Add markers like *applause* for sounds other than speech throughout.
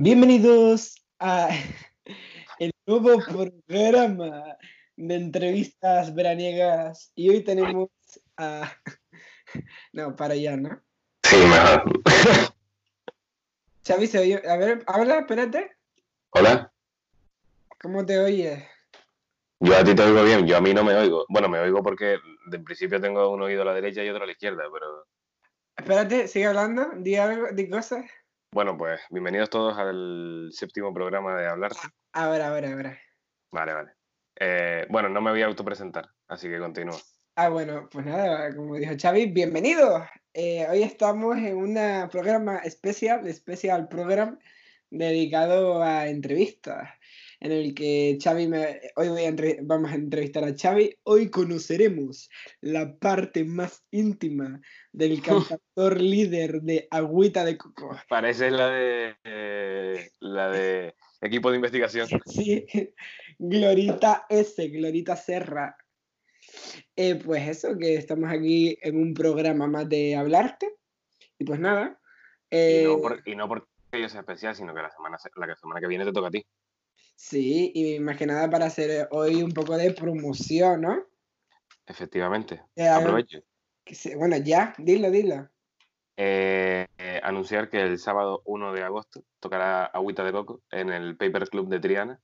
Bienvenidos a *laughs* el nuevo programa de entrevistas veraniegas y hoy tenemos a... *laughs* No, para allá, ¿no? Sí, mejor. *laughs* Xavi, se oye... A ver, habla, espérate. Hola. ¿Cómo te oyes? Yo a ti te oigo bien, yo a mí no me oigo. Bueno, me oigo porque de principio tengo un oído a la derecha y otro a la izquierda, pero... Espérate, sigue hablando, di algo, di cosas. Bueno, pues bienvenidos todos al séptimo programa de Hablarte. A ver, a ver, a ver. Vale, vale. Eh, bueno, no me voy a autopresentar, así que continúo. Ah, bueno, pues nada, como dijo Xavi, bienvenidos. Eh, hoy estamos en un programa especial, especial program dedicado a entrevistas, en el que Xavi me, hoy voy a entre- vamos a entrevistar a Xavi. Hoy conoceremos la parte más íntima del *laughs* cantautor líder de Agüita de Coco. Parece la de eh, la de equipo de investigación. *laughs* Sí, Glorita S, Glorita Serra. Eh, pues eso, que estamos aquí en un programa más de hablarte. Y pues nada. Y eh, no, por- y no porque yo sea especial, sino que la semana, se- la semana que viene te toca a ti. Sí, y más que nada para hacer hoy un poco de promoción, ¿no? Efectivamente. Eh, Aprovecho. se- bueno, ya, dilo, dilo. Eh, eh, anunciar que el sábado 1 de agosto tocará Agüita de Coco en el Paper Club de Triana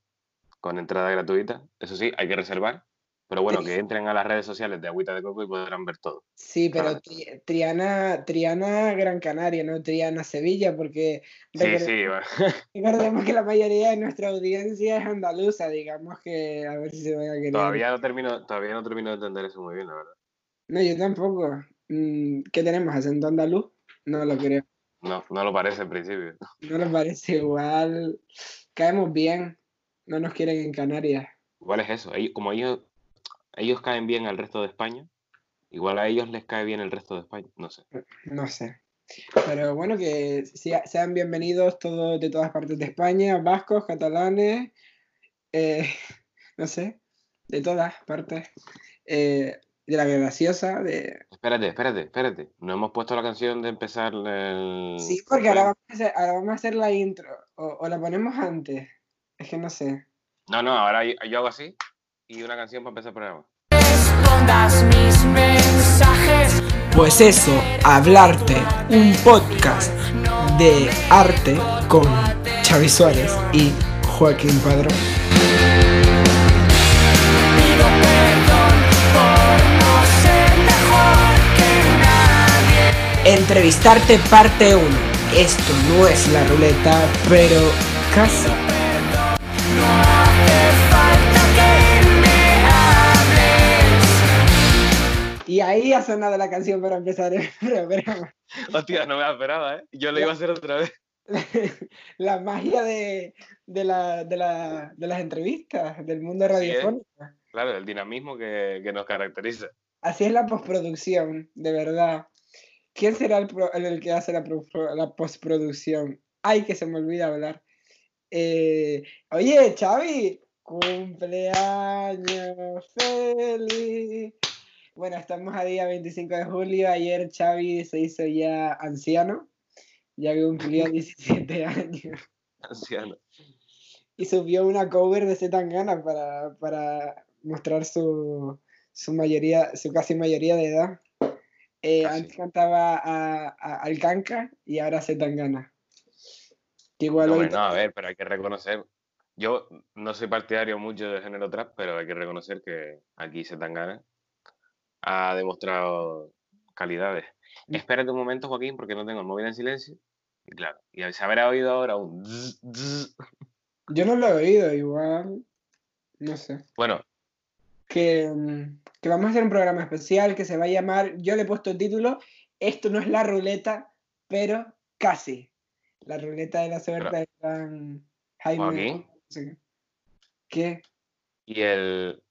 con entrada gratuita. Eso sí, hay que reservar. Pero bueno, que *laughs* entren a las redes sociales de Agüita de Coco y podrán ver todo. Sí, pero. Tri- Triana, Triana Gran Canaria, no Triana Sevilla, porque Sí, sí, va. *laughs* recordemos que la mayoría de nuestra audiencia es andaluza, digamos que a ver si se van a querer. todavía no termino, todavía no termino de entender eso muy bien, la verdad. No, yo tampoco. Mm, ¿Qué tenemos? ¿Acento andaluz? No lo creo. No, no lo parece en principio. No les parece igual. Caemos bien. No nos quieren en Canarias. Igual es eso. como ellos, ellos caen bien al resto de España, igual a ellos les cae bien el resto de España. No sé. No sé. Pero bueno, que sea- sean bienvenidos todos de todas partes de España, vascos, catalanes, eh, *laughs* no sé, de todas partes. Eh, de la graciosa, de... Espérate, espérate, espérate. No hemos puesto la canción de empezar el. Sí, porque ahora vamos a hacer, ahora vamos a hacer la intro. O, o la ponemos antes. Es que no sé. No, no, ahora yo yo hago así y una canción para empezar el programa. respondas mis mensajes. Pues eso, Hablarte, un podcast de arte con Xavi Suárez y Joaquín Padrón. Entrevistarte parte 1. Esto no es la ruleta, pero casi. Ahí ha sonado la canción para empezar *laughs* el programa. Hostia, no me la esperaba, ¿eh? Yo lo iba a hacer otra vez. *laughs* La magia de, de, la- de la- de las entrevistas, del mundo Sí, ¿eh? radiofónico. Claro, el dinamismo que, que nos caracteriza. Así es la postproducción, de verdad. ¿Quién será el, pro- el que hace la, pro- la postproducción? Ay, que se me olvida hablar. Eh, oye, Xavi, cumpleaños feliz. Bueno, estamos a día 25 de julio. Ayer Xavi se hizo ya anciano, ya que cumplió 17 años. Anciano. Y subió una cover de Zetangana para, para mostrar su, su mayoría, su casi mayoría de edad. Eh, Casi. antes cantaba a, a Alcanca y ahora Zetangana. Igual No, hoy hombre, no, a ver, pero hay que reconocer. Yo no soy partidario mucho de género trap, pero hay que reconocer que aquí Zetangana ha demostrado calidades. Mm. Espérate un momento, Joaquín, porque no tengo el móvil en silencio. Y claro, y se habrá oído ahora un zzz, zzz. Yo no lo he oído, igual. No sé. Bueno, Que, mm, que vamos a hacer un programa especial que se va a llamar. Yo le he puesto el título. Esto no es la ruleta, pero casi. La ruleta de la suerte de Gran Jaime. Joaquín. sí. ¿Qué? y el.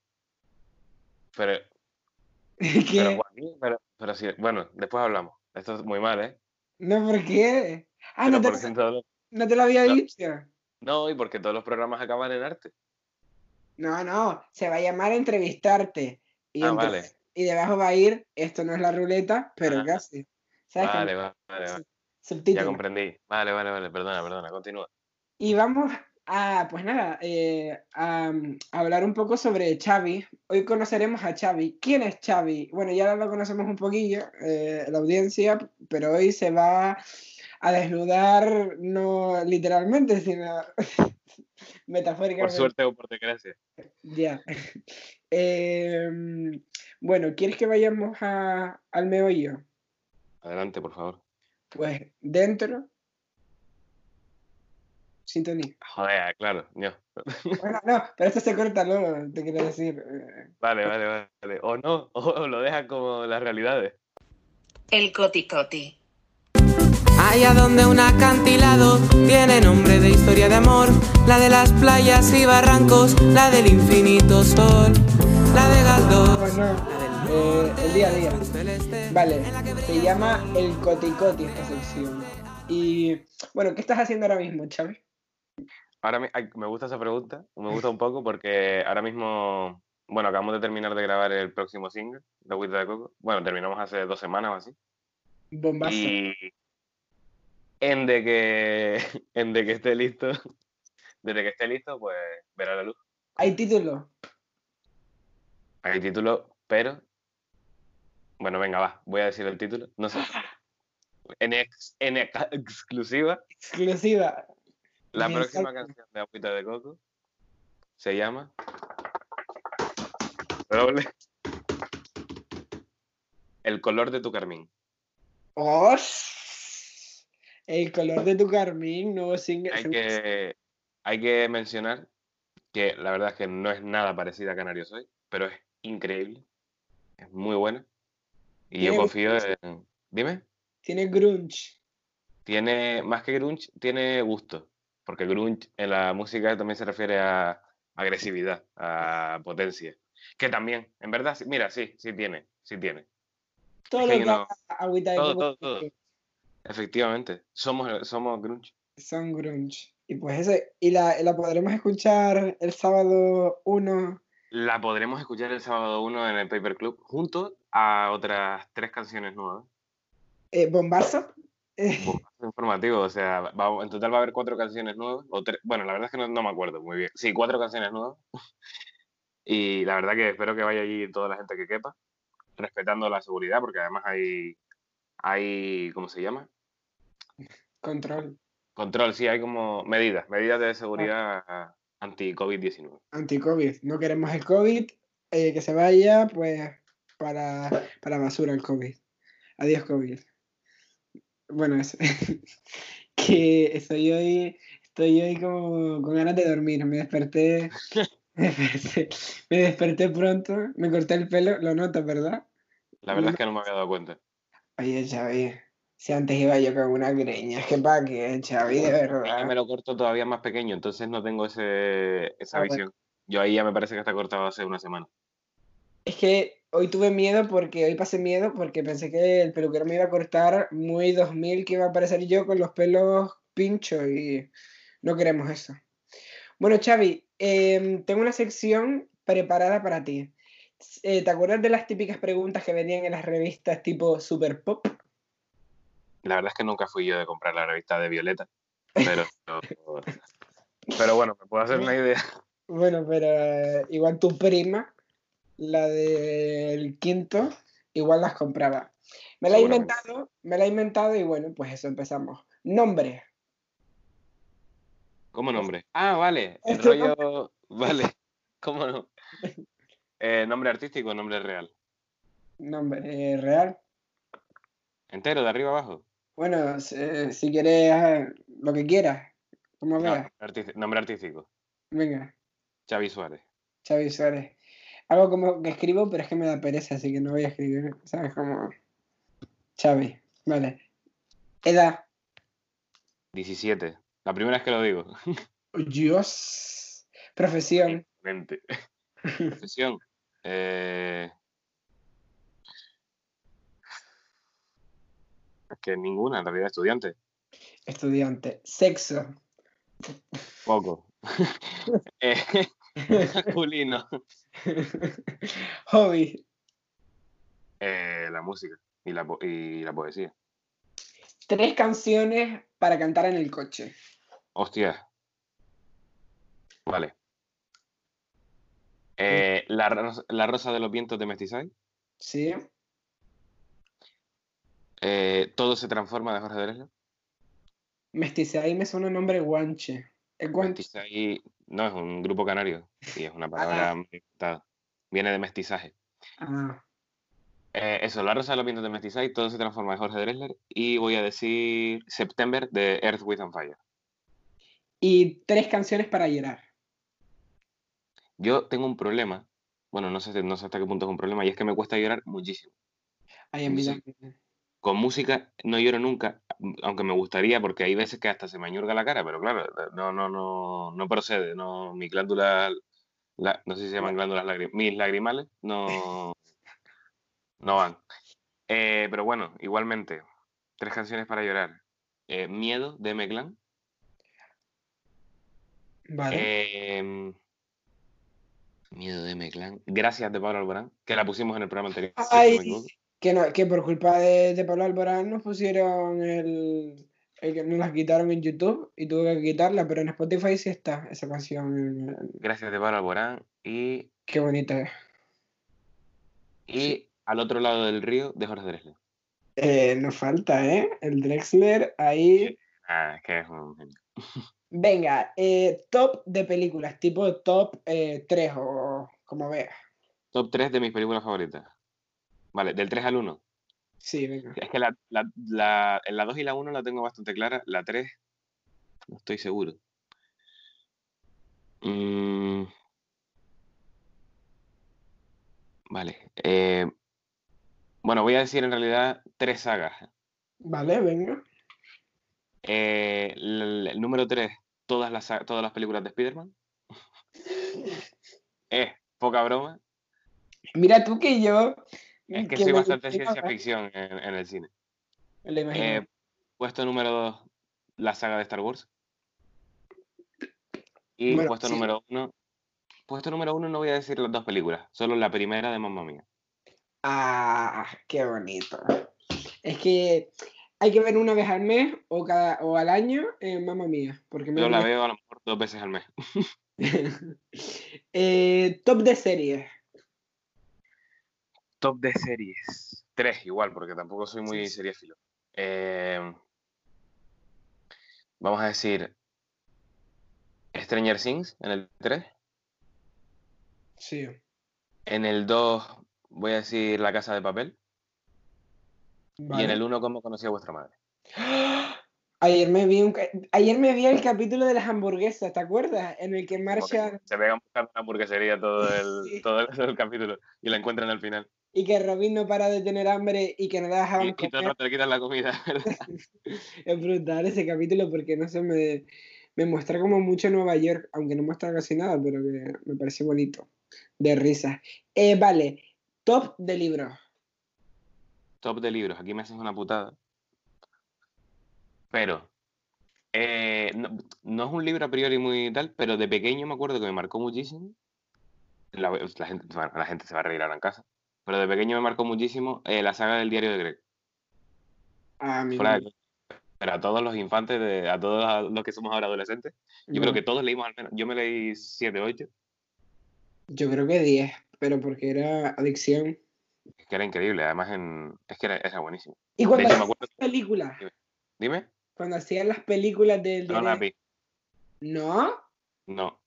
Pero. *laughs* pero pero, pero sí, bueno, después hablamos. Esto es muy mal, ¿eh? No, ¿por qué? Ah, no te, los- *laughs* no te lo había No. dicho. No, y porque todos los programas acaban en arte. No, no, se va a llamar entrevistarte. Y, Ah, vale. y debajo va a ir, esto no es la ruleta, pero Ah. casi. ¿Sabes? Vale, vale, vale, vale. Ya comprendí. Vale, vale, vale, perdona, perdona, continúa. Y vamos a, pues nada, eh, a, a hablar un poco sobre Xavi. Hoy conoceremos a Xavi. ¿Quién es Xavi? Bueno, ya lo conocemos un poquillo, eh, la audiencia, pero hoy se va a desnudar, no literalmente, sino *laughs* Por metafóricamente. suerte o por desgracia. Ya. *laughs* Em, bueno, ¿quieres que vayamos a- al meollo? Adelante, por favor. Pues dentro. Sintonía. Joder, claro. no. Bueno, no, pero esto se corta luego, te quiero decir. eh, Vale, vale, vale. O no, o lo dejas como las realidades. El Coti Coti. Allá donde un acantilado tiene nombre de historia de amor, la de las playas y barrancos, la del infinito sol, la de Galdós. Pues no, eh, el día a día. Vale, se llama el Coticoti esta sección. Y bueno, ¿qué estás haciendo ahora mismo, Xavi? Ahora ay, me gusta esa pregunta, me gusta un poco porque ahora mismo, bueno, acabamos de terminar de grabar el próximo single de Agüita de Coco. Bueno, terminamos hace dos semanas o así. Bombazo. Y en de que *laughs* en de que esté listo, *laughs* desde que esté listo, pues verá la luz. Hay título. Hay título, pero bueno, venga, va, voy a decir el título. No sé. *laughs* En, ex- en ex- exclusiva, Exclusiva. La próxima canción de Agüita de Coco se llama Doble. El color de tu carmín. ¡Oh! El color de tu carmín, nuevo single. Hay que, hay que mencionar que la verdad es que no es nada parecida a Canario Soy, pero es increíble. Es muy buena. Y yo confío en. Dime. Tiene grunge. Tiene, más que grunge, tiene gusto. Porque grunge en la música también se refiere a agresividad, a potencia. Que también, en verdad, mira, sí, sí tiene, sí tiene. Todo Es que no- agüita todo, todo. Efectivamente, somos, somos grunge. son grunge. Y pues ese, y la, la podremos escuchar el sábado 1. La podremos escuchar el sábado 1 en el Paper Club, junto a otras tres canciones nuevas. Eh, bombazo. *laughs* Informativo, o sea, va- en total va a haber cuatro canciones nuevas. O tres, bueno, la verdad es que no, no me acuerdo muy bien. Sí, cuatro canciones nuevas. *laughs* Y la verdad que espero que vaya allí toda la gente que quepa, respetando la seguridad, porque además hay, hay ¿cómo se llama? control. Control, sí, hay como medidas, medidas de seguridad anti-COVID-19. Anti-COVID. No queremos el COVID. eh, que se vaya, pues, para, para basura el COVID. Adiós, COVID. Bueno, eso. *laughs* que estoy hoy, estoy hoy como con ganas de dormir. Me desperté, *laughs* me desperté, me desperté pronto, me corté el pelo, lo notas, ¿verdad? La verdad es que no me había dado cuenta. Oye, Xavi, si antes iba yo con una greña, es que pa' qué, Xavi, de Es que verdad. me lo corto todavía más pequeño, entonces no tengo ese, esa Ah, bueno. visión. Yo ahí ya me parece que está cortado hace una semana. Es que hoy tuve miedo porque hoy pasé miedo porque pensé que el peluquero me iba a cortar muy 2000 que iba a aparecer yo con los pelos pinchos y no queremos eso. Bueno, Xavi, em, tengo una sección preparada para ti. Eh, ¿te acuerdas de las típicas preguntas que venían en las revistas tipo Super Pop? La verdad es que nunca fui yo de comprar la revista de Violeta, pero, *laughs* pero bueno, me puedo hacer una idea. Bueno, pero eh, igual tu prima, la del quinto, igual las compraba. Me la he inventado, me la he inventado y bueno, pues eso empezamos. Nombre. ¿Cómo nombre? Ah, vale, el Esto no- rollo... *laughs* Vale, ¿cómo no? Eh, nombre artístico o nombre real. Nombre eh, real. ¿Entero, de arriba abajo? Bueno, si, si quieres ah, lo que quieras, como veas. nombre artístico- nombre artístico. Venga, Xavi Suárez. Xavi Suárez. Algo como que escribo, pero es que me da pereza, así que no voy a escribir, ¿sabes? Como Xavi, vale. Edad. 17. La primera vez que lo digo. Dios. Profesión. Mente. *laughs* Profesión. Eh... Es que ninguna, en realidad, estudiante. Estudiante. Sexo. Poco. *laughs* Eh, *laughs* masculino. *laughs* Hobby. Eh, la música y la, y la poesía. Tres canciones para cantar en el coche. Hostia. Vale. Eh, la, la Rosa de los Vientos de Mestizay. Sí. Eh, Todo se transforma de Jorge Drexler. Mestizay me suena el nombre guanche. Mestizay no es un grupo canario y es una palabra muy inventada. Viene de mestizaje. Ah, Eh, eso, La Rosa de los Vientos de Mestizay, Todo se transforma de Jorge Drexler. Y voy a decir September de Earth, With and Fire. Y tres canciones para llorar. Yo tengo un problema. Bueno, no sé, no sé hasta qué punto es un problema. Y es que me cuesta llorar muchísimo. Ay, en. Con música no lloro nunca, aunque me gustaría, porque hay veces que hasta se me añurga la cara, pero claro, no, no, no, no procede, no, mi glándula, la- no sé si se llaman glándulas lagrimales, mis lagrimales no, *laughs* no van. Eh, pero bueno, igualmente, tres canciones para llorar. Eh, Miedo de M-Clan. Vale. Em, Miedo de M-Clan. Gracias de Pablo Alborán, que la pusimos en el programa anterior. Ay. Que, no, que por culpa de, de Pablo Alborán nos pusieron el, el que nos la quitaron en YouTube y tuve que quitarla, pero en Spotify sí está esa canción. Gracias de Pablo Alborán. Y, Qué bonita es. y Sí. Al otro lado del río de Jorge Drexler. Eh, nos falta, ¿eh? El Drexler ahí. Ah, es que es un. Venga, eh, top de películas, tipo top eh, 3 o como veas. Top 3 de mis películas favoritas. Vale, del 3 al 1. Sí, venga. Es que la, la, la, la 2 y la 1 la tengo bastante clara. La 3, no estoy seguro. Mm, Vale. eh, bueno, voy a decir en realidad tres sagas. Vale, venga. Eh, el, el número 3, todas las, todas las películas de Spider-Man. *laughs* Es poca broma. Mira tú que yo. Es que soy bastante ciencia ficción en, en el cine. Eh, puesto número 2, la saga de Star Wars. Y puesto sí. número 1. Puesto número 1 no voy a decir las dos películas, solo la primera de Mamma Mía. Ah, qué bonito. Es que hay que ver una vez al mes o, cada, o al año, eh, mamá mía. Porque Yo la veo a lo mejor dos veces al mes. *laughs* Eh, top de series. Top de series. Tres igual, porque tampoco soy muy Sí, seriéfilo. Eh, vamos a decir Stranger Things en el 3. Sí. En el 2 voy a decir La Casa de Papel. Y en el 1 cómo conocí a vuestra madre. *gasps* Ayer me vi un ayer me vi el capítulo de las hamburguesas, ¿te acuerdas? En el que marcha se pegan buscando una hamburguesería todo el, *laughs* Sí. todo, el, todo el capítulo y la encuentran al final. Y que Robin no para de tener hambre y que no la dejaban Y, y todo el comer. rato le quitan la comida, *laughs* ¿verdad? *laughs* Es brutal ese capítulo porque no sé, me, me muestra como mucho Nueva York, aunque no muestra casi nada, pero que me parece bonito. De risa. Eh, vale, top de libros. Top de libros, aquí me haces una putada. Pero, eh, no, no es un libro a priori muy tal, pero de pequeño me acuerdo que me marcó muchísimo. La, la gente, la gente se va a reír ahora en casa. Pero de pequeño me marcó muchísimo eh, la saga del diario de Greg. A mí Fuera de me- coña. Pero a todos los infantes, de, a todos los que somos ahora adolescentes, yo creo que todos leímos al menos. Yo me leí 7, 8, Yo creo que 10, pero porque era adicción. es que era increíble. Además, en, es que era, era buenísimo. Y cuando hecho, acuerdo- las películas, Dime, cuando hacían las películas del no. No, No,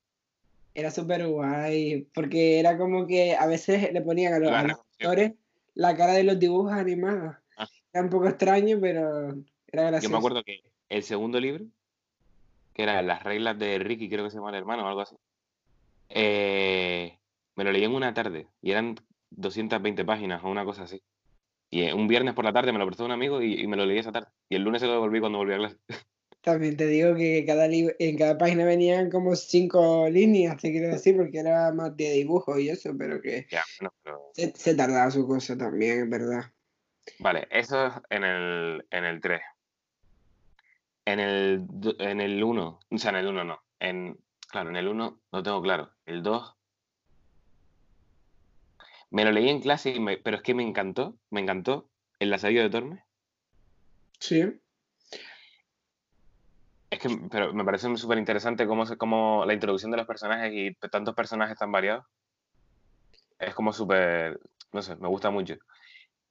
era súper guay, porque era como que a veces le ponían a los, La a los revolución. actores la cara de los dibujos animados. Ah. Era un poco extraño, pero era Yo gracioso. me acuerdo que el segundo libro, que era Las reglas de Ricky, creo que se llama el hermano o algo así, eh, me lo leí en una tarde y eran 220 páginas o una cosa así. Y eh, un viernes por la tarde me lo prestó un amigo y, y me lo leí esa tarde. Y el lunes se lo devolví cuando volví a clase. *laughs* También te digo que cada en cada página venían como cinco líneas, te quiero decir, porque era más de dibujo y eso, pero que Ya, bueno, pero- se, se tardaba su cosa también, es verdad. Vale, eso es en el, en el 3. En el, en el 1, o sea, en el 1 no. En, claro, en el 1 lo tengo claro. El 2. Me lo leí en clase, y me- pero es que me encantó, me encantó el lazarillo de Tormes. Sí. Es que pero me parece súper interesante cómo, cómo la introducción de los personajes y tantos personajes tan variados. Es como súper, no sé, me gusta mucho.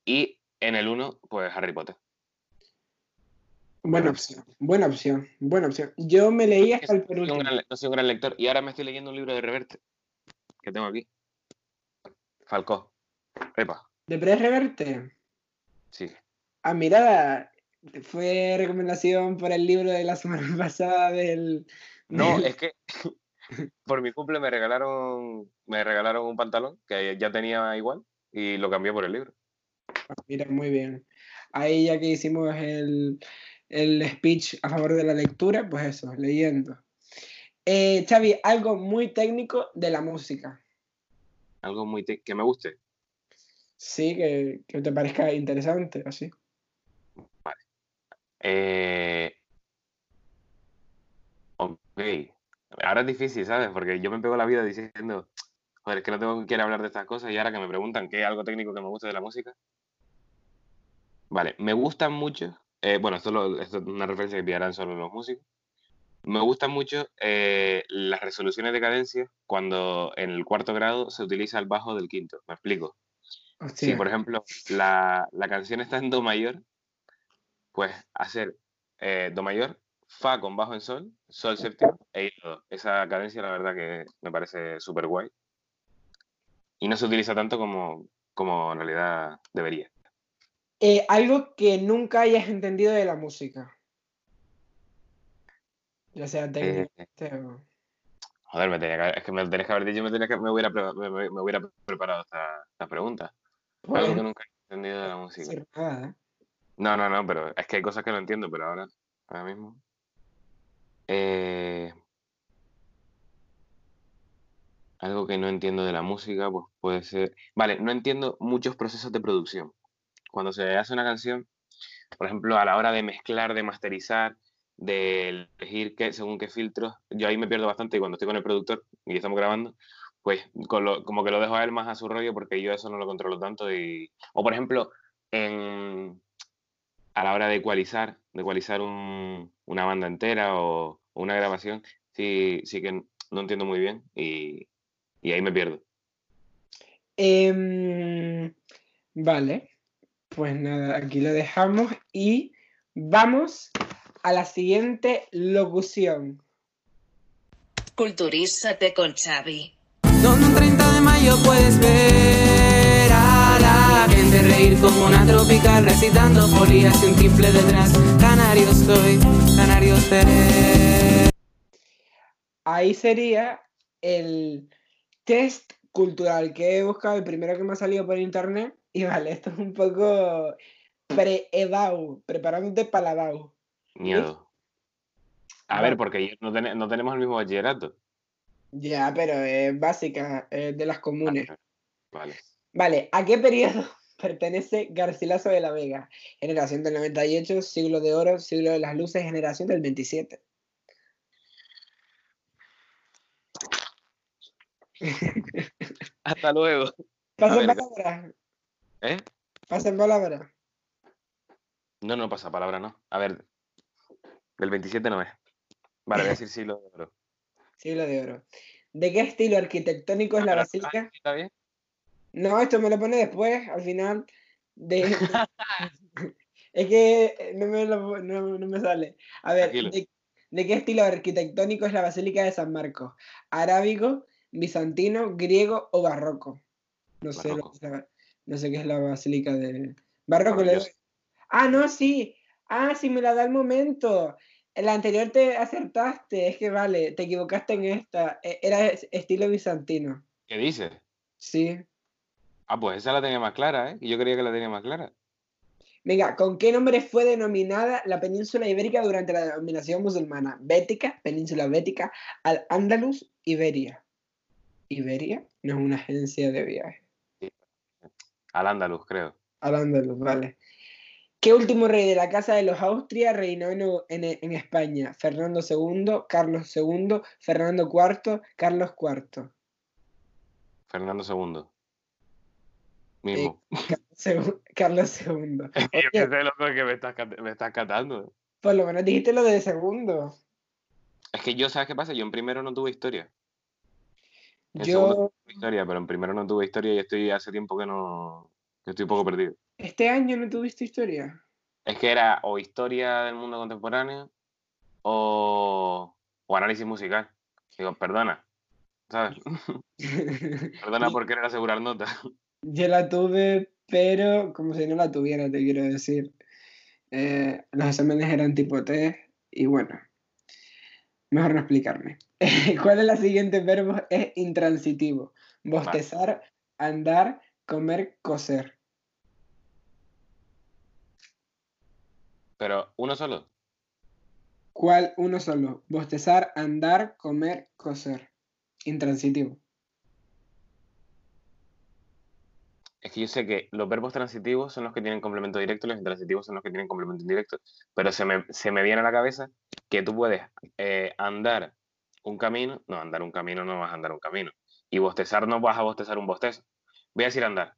Y en el 1, pues Harry Potter. Buena opción, buena opción, buena opción. Yo me leí hasta el penúltimo. no soy un gran lector y ahora me estoy leyendo un libro de Reverte que tengo aquí. Falcó. Epa, ¿De Press Reverte? sí. Ah, mira, fue recomendación por el libro de la semana *laughs* pasada del... No, del- es que *laughs* por mi cumple me regalaron, me regalaron un pantalón que ya tenía igual y lo cambié por el libro. Mira, muy bien. Ahí ya que hicimos el, el speech a favor de la lectura, pues eso, leyendo. Eh, Xavi, algo muy técnico de la música. Algo muy que me guste. Sí, que, que te parezca interesante, así. Eh, ok. Ahora es difícil, ¿sabes? Porque yo me pego la vida diciendo, joder, es que no tengo que quiere hablar de estas cosas y ahora que me preguntan qué es algo técnico que me guste de la música. Vale, me gustan mucho, eh, bueno, esto, lo- esto es una referencia que pillarán solo los músicos. Me gustan mucho eh, las resoluciones de cadencia cuando en el cuarto grado se utiliza el bajo del quinto. ¿Me explico? Si, Hostia. por ejemplo, la, la canción está en Do mayor, pues hacer eh, Do mayor, Fa con bajo en Sol, Sol séptimo e Do. Esa cadencia, la verdad, que me parece súper guay. Y no se utiliza tanto como, como en realidad debería. Eh, algo que nunca hayas entendido de la música. Ya sea técnicamente o... Joder, me tenía que, es que me tenés que haber dicho, me, tenía que, me, hubiera, me, hubiera preparado esta, esta pregunta. Algo que nunca he entendido de la música. ¿eh? No, no, no, pero es que hay cosas que no entiendo, pero ahora, ahora mismo. Eh, algo que no entiendo de la música, pues puede ser. Vale, no entiendo muchos procesos de producción. Cuando se hace una canción, por ejemplo, a la hora de mezclar, de masterizar, de elegir según qué filtros, yo ahí me pierdo bastante y cuando estoy con el productor y estamos grabando, pues como que lo dejo a él más a su rollo porque yo eso no lo controlo tanto. Y... O por ejemplo, en, a la hora de ecualizar, de ecualizar un- una banda entera o, o una grabación, sí, sí que no entiendo muy bien y, y ahí me pierdo. Em, vale, pues nada, aquí lo dejamos y vamos a la siguiente locución. Culturízate con Xavi. Donde un 30 de mayo puedes ver reír como una tropical recitando folías y un timple detrás. Canario soy, canario seré. Ahí sería el test cultural que he buscado, el primero que me ha salido por internet. Y vale, esto es un poco pre-EBAU, preparándote para la EBAU. Miedo. A ver, porque no, tene- no tenemos el mismo bachillerato. Ya, pero es básica, es de las comunes. Vale. Vale, ¿a qué periodo pertenece Garcilaso de la Vega? Generación del 98, siglo de oro, siglo de las luces, generación del 27. *laughs* Hasta luego. Pasen palabra, ¿Eh? pasen palabra. No, no pasa palabra, no. A ver, del 27 no es. Vale, voy a decir siglo de oro. *laughs* Siglo de oro. ¿De qué estilo arquitectónico es la Ah, basílica? ah, ¿Está bien? No, esto me lo pone después, al final. De... *laughs* *laughs* es que eh, no me, lo- no- no me sale. A ver. ¿de, de qué estilo arquitectónico es la Basílica de San Marcos? ¿Arábigo, bizantino, griego o barroco? No sé, Barroco. la- no sé qué es la Basílica de... Barroco le doy. Ah, no, sí. Ah, sí, me la da el momento. En la anterior te acertaste, es que vale, te equivocaste en esta. E- Era es- estilo bizantino. ¿Qué dices? Sí. Ah, pues esa la tenía más clara, ¿eh? Y yo creía que la tenía más clara. Venga, ¿con qué nombre fue denominada la península ibérica durante la dominación musulmana? Bética, península bética, Al-Ándalus, Iberia. ¿Iberia? No es una agencia de viaje. Al andaluz, creo. Al-Ándalus, vale. ¿Qué último rey de la Casa de los Austria reinó en, en- en España? Fernando II, Carlos II, Fernando IV, Carlos IV. Fernando II. Mismo. Segu- *laughs* Carlos II. *laughs* Yo qué sé, loco, que me estás, cat- me estás catando. Por lo menos dijiste lo de segundo. Es que yo, ¿sabes qué pasa? Yo en primero no tuve historia. En segundo Yo tuve historia, pero en primero no tuve historia y estoy hace tiempo que no. que estoy un poco perdido. este año no tuviste historia. Es que era o historia del mundo contemporáneo o, o análisis musical. Digo, perdona, ¿sabes? *laughs* Perdona por querer asegurar notas. Yo la tuve, pero como si no la tuviera, te quiero decir. Eh, los exámenes eran tipo test y bueno, mejor no explicarme. *laughs* ¿Cuál es la siguiente verbo? Es intransitivo. Bostezar, andar, comer, coser. Pero uno solo. ¿Cuál? Uno solo. Bostezar, andar, comer, coser. Intransitivo. Es que yo sé que los verbos transitivos son los que tienen complemento directo y los intransitivos son los que tienen complemento indirecto. Pero se me, se me viene a la cabeza que tú puedes eh, andar un camino. No, andar un camino no vas a andar un camino. Y bostezar no vas a bostezar un bostezo. Voy a decir andar.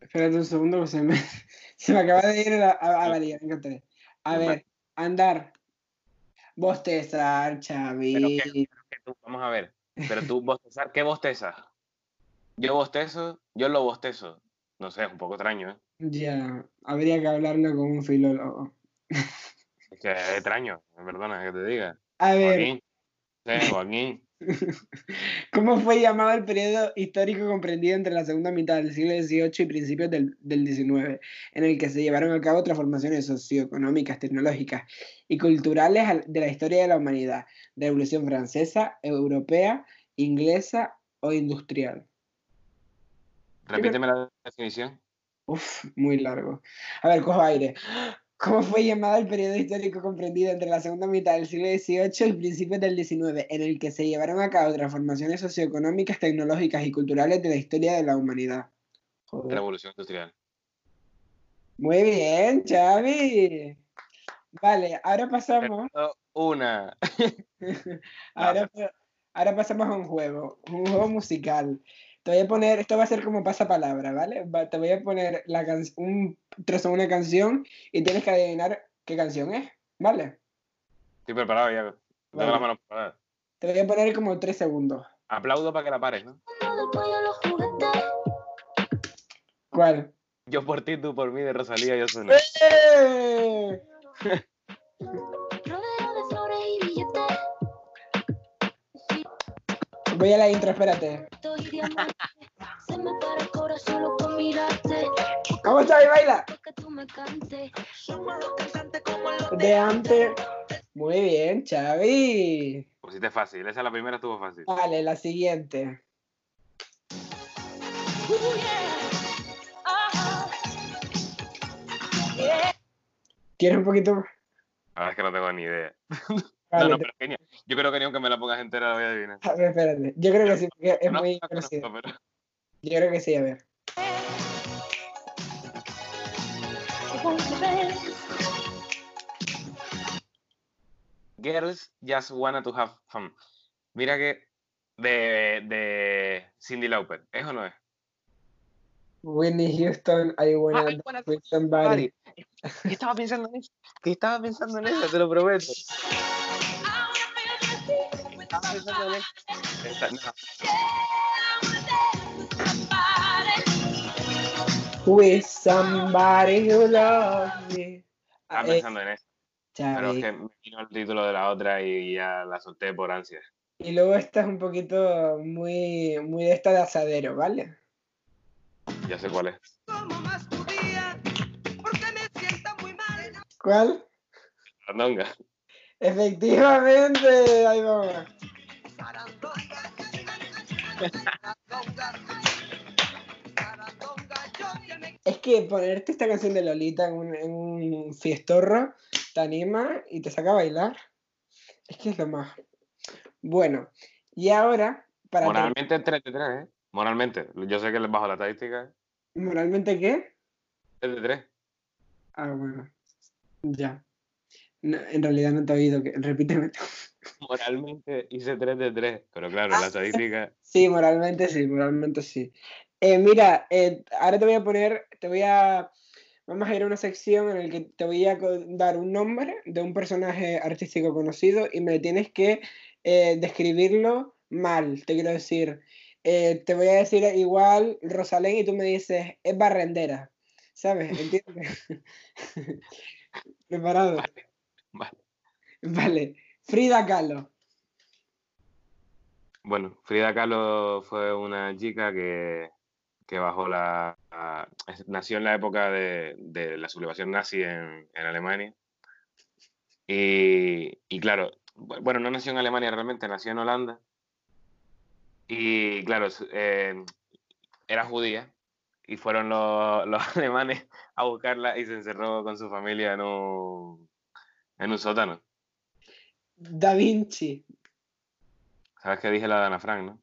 Espérate un segundo que se me, *laughs* se me acaba de ir a, a, a me encantaría. A ver, andar. Bostezar, Xavi. Pero que- que tú- vamos a ver. Pero tú bostezar, ¿qué bostezas? Yo bostezo, yo lo bostezo. No sé, es un poco extraño, ¿eh? Ya, habría que hablarlo con un filólogo. Es que es extraño, perdona que te diga. A ver, Joaquín. Sí, Joaquín. *laughs* ¿cómo fue llamado el periodo histórico comprendido entre la segunda mitad del siglo XVIII y principios del, del XIX, en el que se llevaron a cabo transformaciones socioeconómicas, tecnológicas y culturales al- de la historia de la humanidad? Revolución francesa, europea, inglesa o industrial. Repíteme la definición. Uf, muy largo. A ver, cojo aire. ¿Cómo fue llamado el periodo histórico comprendido entre la segunda mitad del siglo XVIII y principios del XIX, en el que se llevaron a cabo transformaciones socioeconómicas, tecnológicas y culturales de la historia de la humanidad? Joder. Revolución industrial. Muy bien, Xavi. Vale, ahora pasamos, Una. *laughs* ahora, ahora pasamos a un juego, un juego musical. Te voy a poner, esto va a ser como pasapalabra, ¿vale? Va- te voy a poner la can- un trozo de una canción y tienes que adivinar qué canción es, ¿vale? Estoy preparado ya. Tengo Vale. las manos preparadas. Te voy a poner como tres segundos. Aplaudo para que la pares, ¿no? ¿Cuál? Yo por ti, tú por mí, de Rosalía y Ozuna. ¡Eh! *laughs* Voy a la intro, espérate. ¿Cómo Xavi baila? De antes. Muy bien, Xavi. Pusiste fácil. Esa la primera estuvo fácil. Vale, la siguiente. ¿Quieres un poquito? La verdad es que no tengo ni idea. *laughs* Vale, no, no, pero genial. Yo creo que ni aunque me la pongas entera la voy a adivinar. a ver, espérate. Yo creo que sí, porque es No, muy no pero- Yo creo que sí, a ver. Girls just wanna to have fun. Mira que de, de Cindy Lauper. ¿Es o no es? Whitney Houston, I wanna Ah, I dance wanna with somebody. Estaba pensando en eso. Estaba pensando en eso, te lo prometo. En eso. Esta- no. With somebody who loves me. Estaba Eh, pensando en eso. Pero es que me vino el título de la otra y ya la solté por ansia. Y luego esta es un poquito muy, muy de esta de asadero, ¿vale? Ya sé cuál es. ¿Cuál? Andonga. Efectivamente, ahí vamos. Es que ponerte esta canción de Lolita en un, en un fiestorro te anima y te saca a bailar. Es que es lo más. Bueno, y ahora, para Moralmente es 3 de 3, ¿eh? Moralmente. Yo sé que bajo la estadística ¿Moralmente qué? es de 3. Ah, bueno. Ya. No, en realidad no te he oído. Que... Repíteme. *laughs* Moralmente hice 3 de 3. Pero claro, la estadística. *laughs* Sí, moralmente sí, moralmente sí. Eh, mira, eh, ahora te voy a poner, te voy a, vamos a ir a una sección en la que te voy a dar un nombre de un personaje artístico conocido y me tienes que eh, describirlo mal. Te quiero decir, eh, te voy a decir igual Rosalén y tú me dices, es barrendera. ¿Sabes? ¿Entiendes? *laughs* ¿Preparado? Vale. Vale. Frida Kahlo. Bueno, Frida Kahlo fue una chica que, que bajó la... nació en la época de, de la sublevación nazi en, en Alemania. Y, y claro, bu- bueno, no nació en Alemania realmente, nació en Holanda. Y claro, eh, era judía y fueron los, los *laughs* alemanes a buscarla y se encerró con su familia en un, en un sótano. Da Vinci. ¿Sabes qué dije la de Ana Frank, no?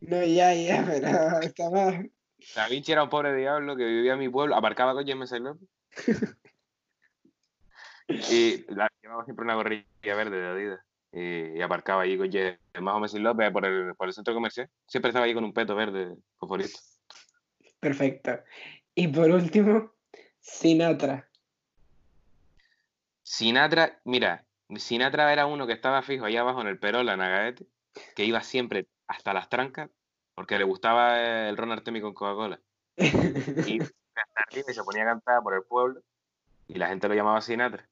No, ya, ya, *laughs* pero está mal. Da Vinci era un pobre diablo que vivía en mi pueblo, aparcaba con James López. *laughs* y la- llevaba siempre una gorrilla verde de Adidas. Y, y aparcaba allí con James más o menos López por el, por el centro comercial. Siempre estaba allí con un peto verde favorito. Perfecto. Y por último, Sinatra. Sinatra, mira, Sinatra era uno que estaba fijo allá abajo en el Perola, en Agaete, que iba siempre hasta las trancas porque le gustaba el ron Artemi con Coca-Cola. *laughs* Y se ponía a cantar por el pueblo y la gente lo llamaba Sinatra.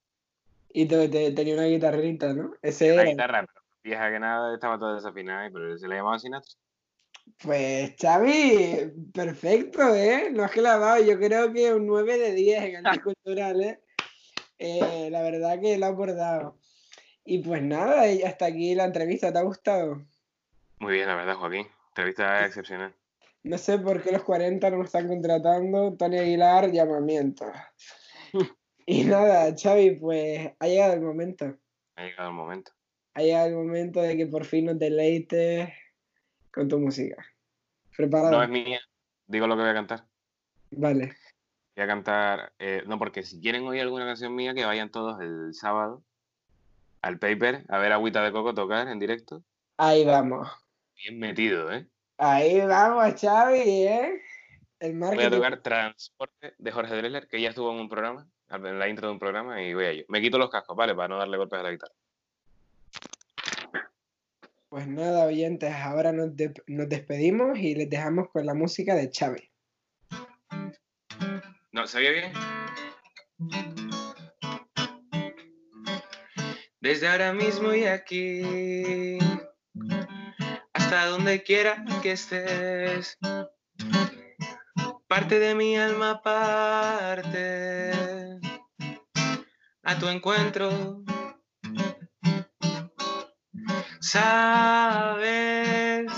Y te- te- tenía una guitarrita, ¿no? Ese La era. guitarra, pero vieja que nada, estaba toda desafinada, pero se le llamaba Sinatra. Pues Xavi, perfecto, ¿eh? No es que la ha dado, yo creo que un 9 de 10 en anticultural, *laughs* ¿eh? Eh, La verdad que lo ha abordado. Y pues nada, y hasta aquí la entrevista, ¿te ha gustado? Muy bien, la verdad, Joaquín. Entrevista excepcional. No sé por qué los 40 no me están contratando. Tony Aguilar, llamamiento. *laughs* Y nada, Xavi, pues ha llegado el momento. Ha llegado el momento. Ha llegado el momento de que por fin nos deleites con tu música. ¿Preparado? No es mía, digo lo que voy a cantar. Vale. Voy a cantar, eh, no, porque si quieren oír alguna canción mía, que vayan todos el sábado al Paper a ver Agüita de Coco tocar en directo. Ahí vamos. Bien metido, ¿eh? Ahí vamos, Xavi, ¿eh? El Voy a marketing. tocar Transporte de Jorge Drexler, que ya estuvo en un programa, en la intro de un programa, y voy a ello. Me quito los cascos, ¿vale? Para no darle golpes a la guitarra. Pues nada, oyentes, ahora nos, de- nos despedimos y les dejamos con la música de Xavi. ¿No? ¿Se oye bien? Desde ahora mismo y aquí, hasta donde quiera que estés, parte de mi alma parte a tu encuentro. Sabes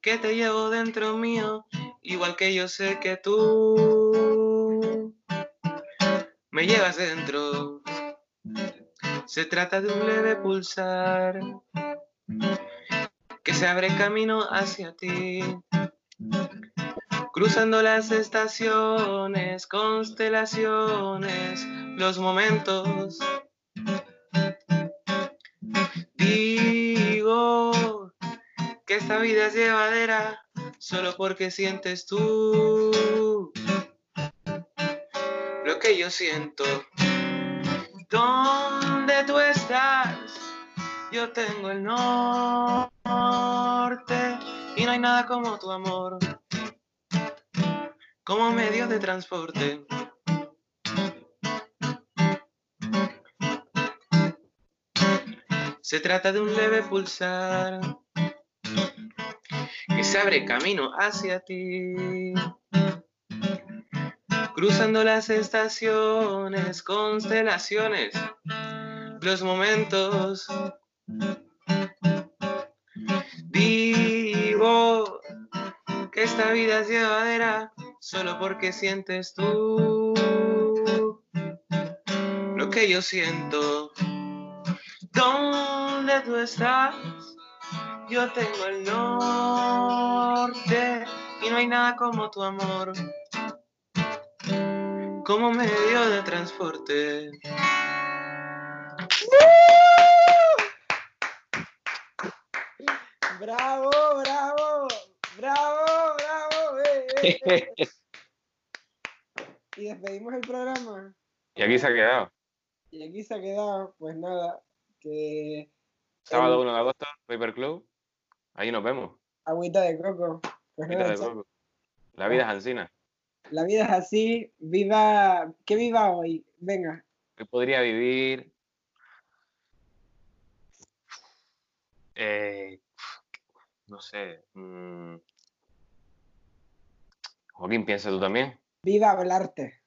que te llevo dentro mío, igual que yo sé que tú me llevas dentro. Se trata de un leve pulsar que se abre camino hacia ti. Cruzando las estaciones, constelaciones, los momentos. Digo que esta vida es llevadera solo porque sientes tú lo que yo siento. ¿Dónde tú estás? Yo tengo el norte y no hay nada como tu amor, como medio de transporte. Se trata de un leve pulsar que se abre camino hacia ti. Cruzando las estaciones, constelaciones, los momentos. Digo que esta vida es llevadera solo porque sientes tú lo que yo siento. ¿Dónde tú estás? Yo tengo el norte y no hay nada como tu amor, como medio de transporte. ¡Bravo, bravo! ¡Bravo, bravo! eh, eh, eh. *laughs* y despedimos el programa. Y aquí se ha quedado. Y aquí se ha quedado, pues nada, que Sábado El- 1 de agosto, Paper Club. Ahí nos vemos. agüita de coco. Pues nada, de coco. La vida es ansina. la vida es así, viva, que viva hoy, venga. Hoy podría vivir. eh, no sé. mm, Joaquín, piensa tú también. Viva hablarte.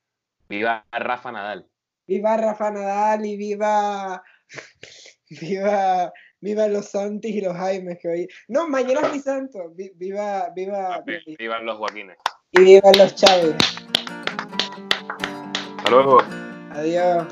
Viva Rafa Nadal. Viva Rafa Nadal y viva. *laughs* Viva. Viva los Santis y los Jaimes que hoy. No, mañana es mi santo. Vi- Viva, viva. Vivan los Joaquines. Y viva los Chávez. Hasta luego. Adiós.